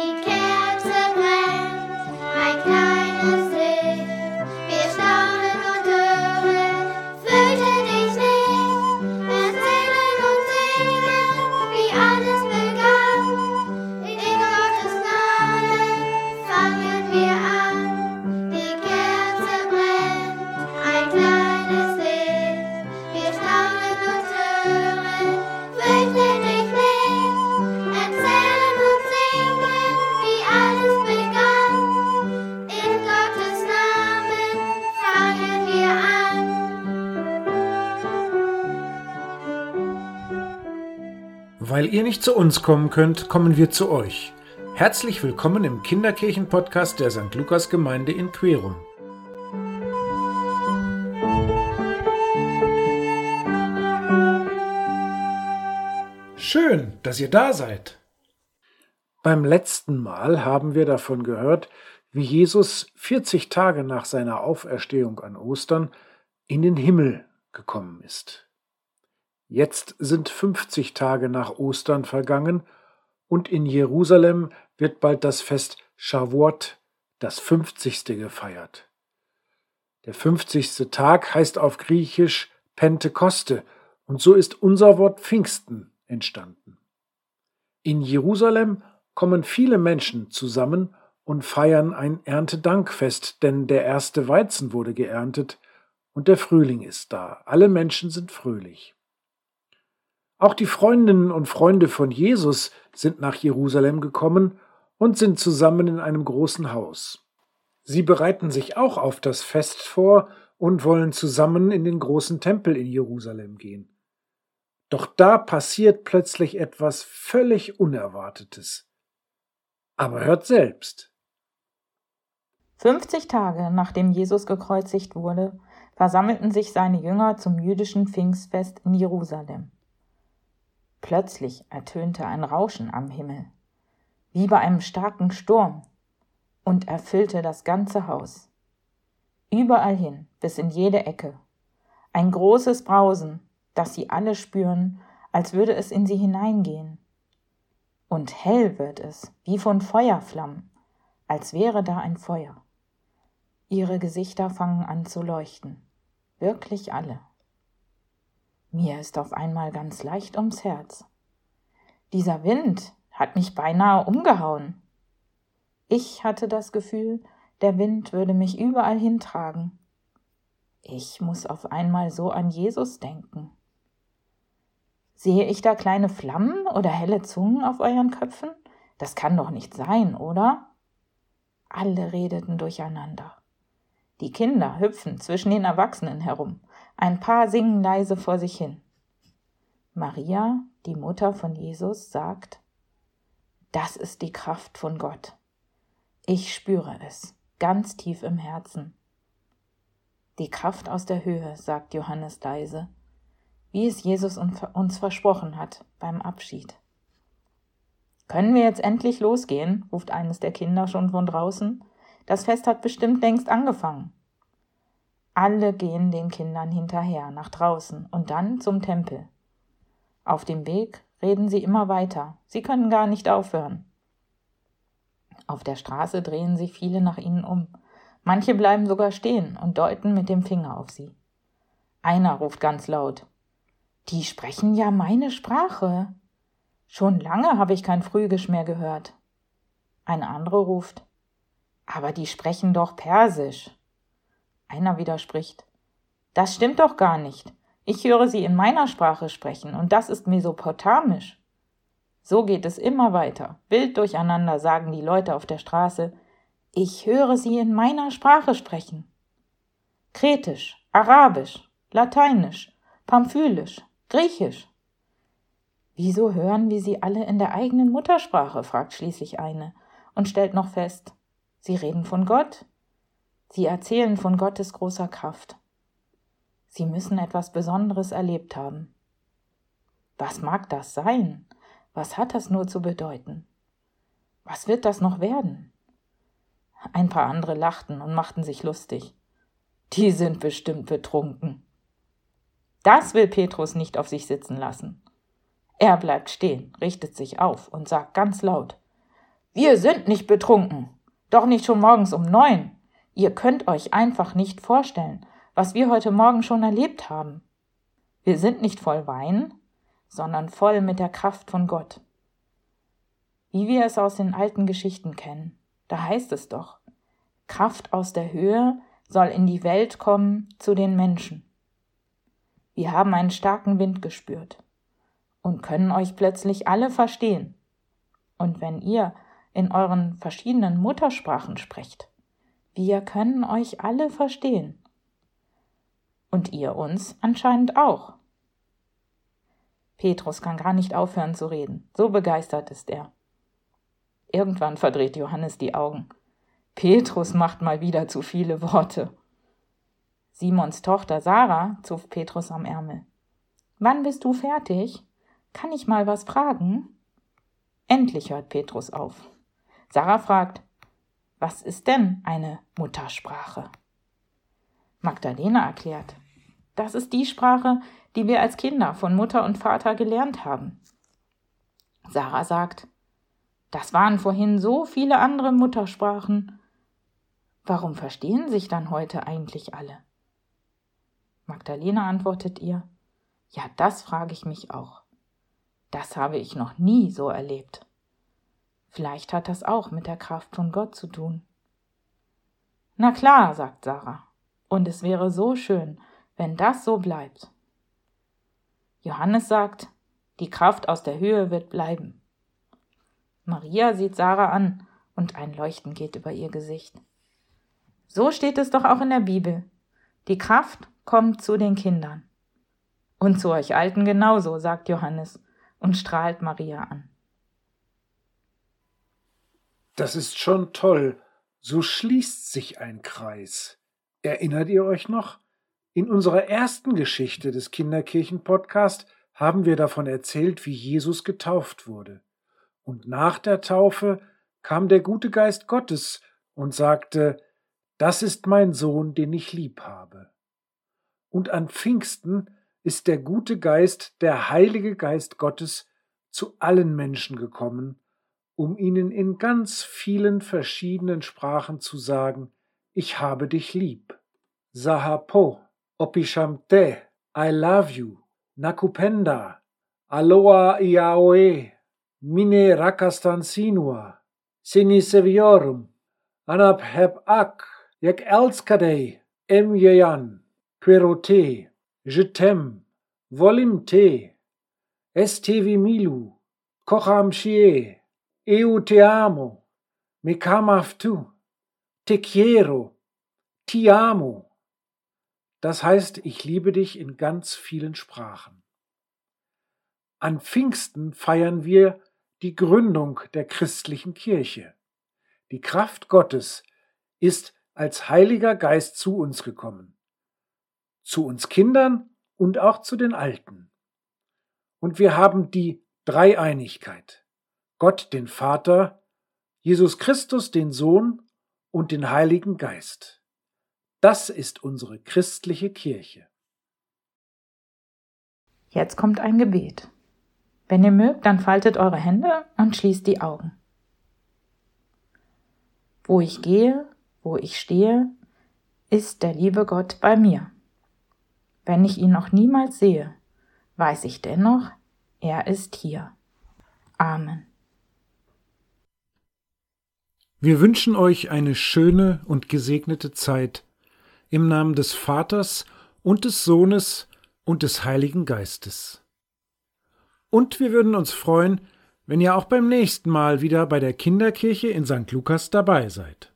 Die Kerze Weil ihr nicht zu uns kommen könnt, kommen wir zu euch. Herzlich willkommen im Kinderkirchen-Podcast der St. Lukas Gemeinde in Querum. Schön, dass ihr da seid. Beim letzten Mal haben wir davon gehört, wie Jesus 40 Tage nach seiner Auferstehung an Ostern in den Himmel gekommen ist. Jetzt sind 50 Tage nach Ostern vergangen und in Jerusalem wird bald das Fest Shavuot, das 50. gefeiert. Der 50. Tag heißt auf Griechisch Pentekoste und so ist unser Wort Pfingsten entstanden. In Jerusalem kommen viele Menschen zusammen und feiern ein Erntedankfest, denn der erste Weizen wurde geerntet und der Frühling ist da. Alle Menschen sind fröhlich. Auch die Freundinnen und Freunde von Jesus sind nach Jerusalem gekommen und sind zusammen in einem großen Haus. Sie bereiten sich auch auf das Fest vor und wollen zusammen in den großen Tempel in Jerusalem gehen. Doch da passiert plötzlich etwas völlig Unerwartetes. Aber hört selbst. 50 Tage nachdem Jesus gekreuzigt wurde, versammelten sich seine Jünger zum jüdischen Pfingstfest in Jerusalem. Plötzlich ertönte ein Rauschen am Himmel, wie bei einem starken Sturm, und erfüllte das ganze Haus. Überall hin, bis in jede Ecke. Ein großes Brausen, das sie alle spüren, als würde es in sie hineingehen. Und hell wird es, wie von Feuerflammen, als wäre da ein Feuer. Ihre Gesichter fangen an zu leuchten, wirklich alle. Mir ist auf einmal ganz leicht ums Herz. Dieser Wind hat mich beinahe umgehauen. Ich hatte das Gefühl, der Wind würde mich überall hintragen. Ich muss auf einmal so an Jesus denken. Sehe ich da kleine Flammen oder helle Zungen auf euren Köpfen? Das kann doch nicht sein, oder? Alle redeten durcheinander. Die Kinder hüpfen zwischen den Erwachsenen herum. Ein paar singen leise vor sich hin. Maria, die Mutter von Jesus, sagt, das ist die Kraft von Gott. Ich spüre es, ganz tief im Herzen. Die Kraft aus der Höhe, sagt Johannes leise, wie es Jesus uns versprochen hat beim Abschied. Können wir jetzt endlich losgehen? ruft eines der Kinder schon von draußen. Das Fest hat bestimmt längst angefangen. Alle gehen den Kindern hinterher nach draußen und dann zum Tempel. Auf dem Weg reden sie immer weiter. Sie können gar nicht aufhören. Auf der Straße drehen sich viele nach ihnen um. Manche bleiben sogar stehen und deuten mit dem Finger auf sie. Einer ruft ganz laut Die sprechen ja meine Sprache. Schon lange habe ich kein Frühgisch mehr gehört. Ein anderer ruft Aber die sprechen doch Persisch. Einer widerspricht Das stimmt doch gar nicht. Ich höre sie in meiner Sprache sprechen, und das ist Mesopotamisch. So geht es immer weiter. Wild durcheinander sagen die Leute auf der Straße, ich höre sie in meiner Sprache sprechen. Kretisch, Arabisch, Lateinisch, Pamphylisch, Griechisch. Wieso hören wir sie alle in der eigenen Muttersprache? fragt schließlich eine und stellt noch fest, sie reden von Gott. Sie erzählen von Gottes großer Kraft. Sie müssen etwas Besonderes erlebt haben. Was mag das sein? Was hat das nur zu bedeuten? Was wird das noch werden? Ein paar andere lachten und machten sich lustig. Die sind bestimmt betrunken. Das will Petrus nicht auf sich sitzen lassen. Er bleibt stehen, richtet sich auf und sagt ganz laut Wir sind nicht betrunken. Doch nicht schon morgens um neun. Ihr könnt euch einfach nicht vorstellen, was wir heute Morgen schon erlebt haben. Wir sind nicht voll Wein, sondern voll mit der Kraft von Gott. Wie wir es aus den alten Geschichten kennen, da heißt es doch, Kraft aus der Höhe soll in die Welt kommen zu den Menschen. Wir haben einen starken Wind gespürt und können euch plötzlich alle verstehen. Und wenn ihr in euren verschiedenen Muttersprachen sprecht, wir können euch alle verstehen. Und ihr uns anscheinend auch. Petrus kann gar nicht aufhören zu reden, so begeistert ist er. Irgendwann verdreht Johannes die Augen. Petrus macht mal wieder zu viele Worte. Simons Tochter Sarah zupft Petrus am Ärmel. Wann bist du fertig? Kann ich mal was fragen? Endlich hört Petrus auf. Sarah fragt, was ist denn eine Muttersprache? Magdalena erklärt, das ist die Sprache, die wir als Kinder von Mutter und Vater gelernt haben. Sarah sagt, das waren vorhin so viele andere Muttersprachen. Warum verstehen sich dann heute eigentlich alle? Magdalena antwortet ihr, ja, das frage ich mich auch. Das habe ich noch nie so erlebt. Vielleicht hat das auch mit der Kraft von Gott zu tun. Na klar, sagt Sarah, und es wäre so schön, wenn das so bleibt. Johannes sagt, die Kraft aus der Höhe wird bleiben. Maria sieht Sarah an und ein Leuchten geht über ihr Gesicht. So steht es doch auch in der Bibel. Die Kraft kommt zu den Kindern. Und zu euch Alten genauso, sagt Johannes und strahlt Maria an. Das ist schon toll. So schließt sich ein Kreis. Erinnert ihr euch noch? In unserer ersten Geschichte des Kinderkirchen-Podcast haben wir davon erzählt, wie Jesus getauft wurde. Und nach der Taufe kam der gute Geist Gottes und sagte, das ist mein Sohn, den ich lieb habe. Und an Pfingsten ist der gute Geist, der Heilige Geist Gottes, zu allen Menschen gekommen, um ihnen in ganz vielen verschiedenen Sprachen zu sagen, ich habe dich lieb. Sahapo. Opishamte, I love you, Nakupenda, Aloha Iaoe, Mine Rakastan Sinua, Siniseviorum, Anab heb ak, Yek elskadei, Em Yeyan, Querote, Je t'aime, Volim te, Estevi milu, Kocham shie, Eu te amo, Me kamaftu, Te quiero, Ti amo. Das heißt, ich liebe dich in ganz vielen Sprachen. An Pfingsten feiern wir die Gründung der christlichen Kirche. Die Kraft Gottes ist als Heiliger Geist zu uns gekommen. Zu uns Kindern und auch zu den Alten. Und wir haben die Dreieinigkeit. Gott den Vater, Jesus Christus den Sohn und den Heiligen Geist. Das ist unsere christliche Kirche. Jetzt kommt ein Gebet. Wenn ihr mögt, dann faltet eure Hände und schließt die Augen. Wo ich gehe, wo ich stehe, ist der liebe Gott bei mir. Wenn ich ihn noch niemals sehe, weiß ich dennoch, er ist hier. Amen. Wir wünschen euch eine schöne und gesegnete Zeit im Namen des Vaters und des Sohnes und des Heiligen Geistes. Und wir würden uns freuen, wenn ihr auch beim nächsten Mal wieder bei der Kinderkirche in St. Lukas dabei seid.